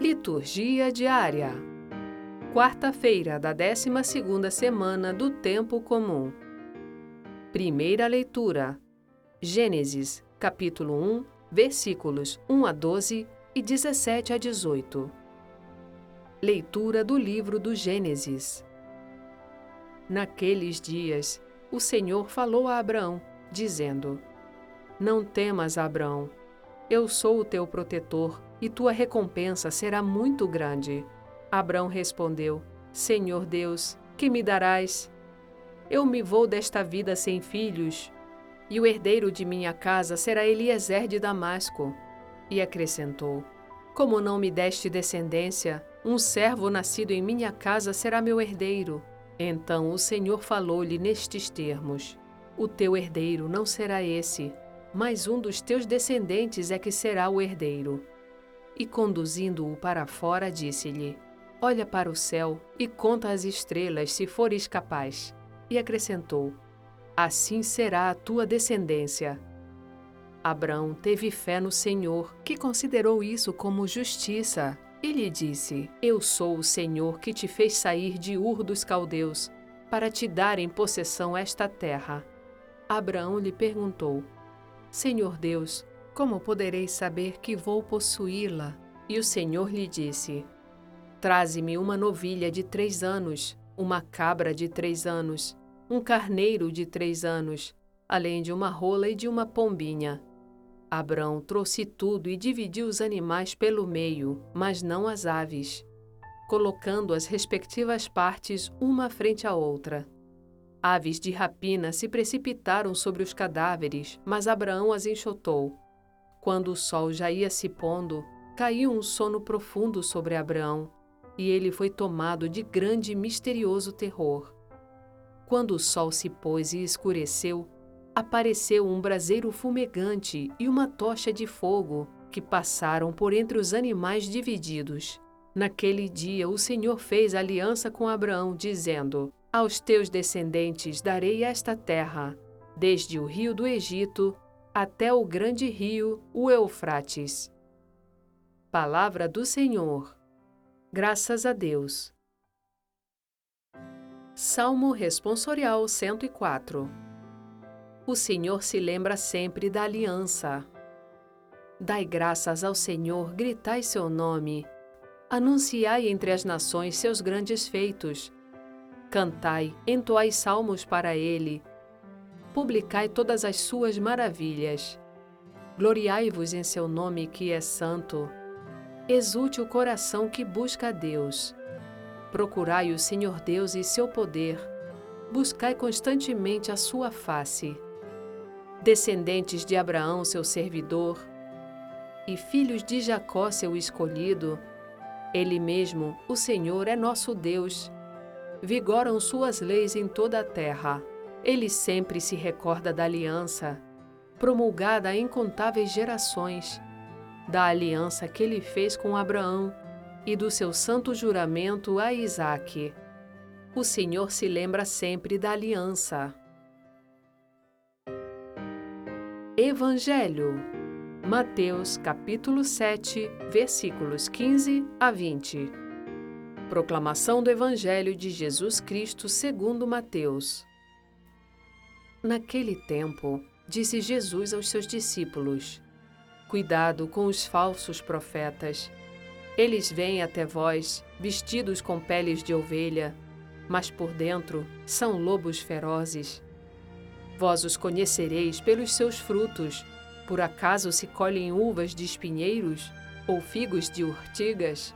Liturgia diária. Quarta-feira da 12ª semana do tempo comum. Primeira leitura. Gênesis, capítulo 1, versículos 1 a 12 e 17 a 18. Leitura do livro do Gênesis. Naqueles dias, o Senhor falou a Abraão, dizendo: Não temas, Abraão, eu sou o teu protetor e tua recompensa será muito grande. Abraão respondeu: Senhor Deus, que me darás? Eu me vou desta vida sem filhos, e o herdeiro de minha casa será Eliezer de Damasco. E acrescentou: Como não me deste descendência, um servo nascido em minha casa será meu herdeiro. Então o Senhor falou-lhe nestes termos: O teu herdeiro não será esse, mas um dos teus descendentes é que será o herdeiro. E conduzindo-o para fora, disse-lhe: Olha para o céu e conta as estrelas, se fores capaz. E acrescentou: Assim será a tua descendência. Abraão teve fé no Senhor, que considerou isso como justiça, e lhe disse: Eu sou o Senhor que te fez sair de Ur dos Caldeus, para te dar em possessão esta terra. Abraão lhe perguntou: Senhor Deus, como poderei saber que vou possuí-la? E o Senhor lhe disse: Traze-me uma novilha de três anos, uma cabra de três anos, um carneiro de três anos, além de uma rola e de uma pombinha. Abrão trouxe tudo e dividiu os animais pelo meio, mas não as aves, colocando as respectivas partes uma frente à outra. Aves de rapina se precipitaram sobre os cadáveres, mas Abraão as enxotou. Quando o sol já ia se pondo, caiu um sono profundo sobre Abraão, e ele foi tomado de grande e misterioso terror. Quando o sol se pôs e escureceu, apareceu um braseiro fumegante e uma tocha de fogo que passaram por entre os animais divididos. Naquele dia o Senhor fez aliança com Abraão, dizendo: aos teus descendentes darei esta terra, desde o rio do Egito até o grande rio, o Eufrates. Palavra do Senhor. Graças a Deus. Salmo Responsorial 104 O Senhor se lembra sempre da aliança. Dai graças ao Senhor, gritai seu nome. Anunciai entre as nações seus grandes feitos Cantai, entoai salmos para ele. Publicai todas as suas maravilhas. Gloriai-vos em seu nome que é santo. Exulte o coração que busca a Deus. Procurai o Senhor Deus e seu poder. Buscai constantemente a sua face. Descendentes de Abraão, seu servidor, e filhos de Jacó, seu escolhido, ele mesmo, o Senhor, é nosso Deus vigoram suas leis em toda a terra. Ele sempre se recorda da aliança, promulgada a incontáveis gerações, da aliança que ele fez com Abraão e do seu santo juramento a Isaque. O Senhor se lembra sempre da aliança. Evangelho Mateus capítulo 7, versículos 15 a 20 Proclamação do Evangelho de Jesus Cristo segundo Mateus. Naquele tempo, disse Jesus aos seus discípulos: Cuidado com os falsos profetas. Eles vêm até vós, vestidos com peles de ovelha, mas por dentro são lobos ferozes. Vós os conhecereis pelos seus frutos. Por acaso se colhem uvas de espinheiros ou figos de urtigas?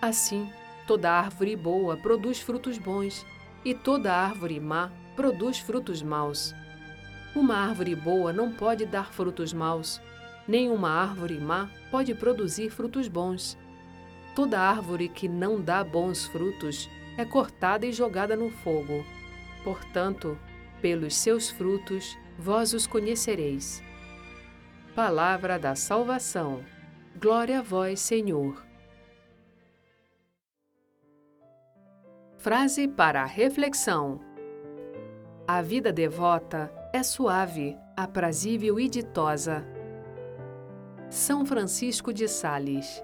Assim, Toda árvore boa produz frutos bons, e toda árvore má produz frutos maus. Uma árvore boa não pode dar frutos maus, nem uma árvore má pode produzir frutos bons. Toda árvore que não dá bons frutos é cortada e jogada no fogo. Portanto, pelos seus frutos vós os conhecereis. Palavra da salvação. Glória a vós, Senhor. Frase para reflexão: a vida devota é suave, aprazível e ditosa. São Francisco de Sales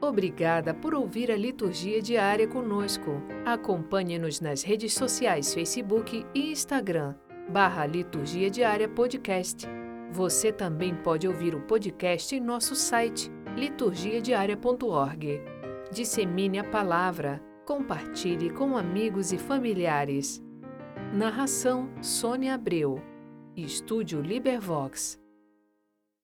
Obrigada por ouvir a liturgia diária conosco. Acompanhe-nos nas redes sociais Facebook e Instagram, barra Liturgia Diária Podcast. Você também pode ouvir o podcast em nosso site liturgiadiaria.org. Dissemine a palavra, compartilhe com amigos e familiares. Narração Sônia Abreu. Estúdio Libervox.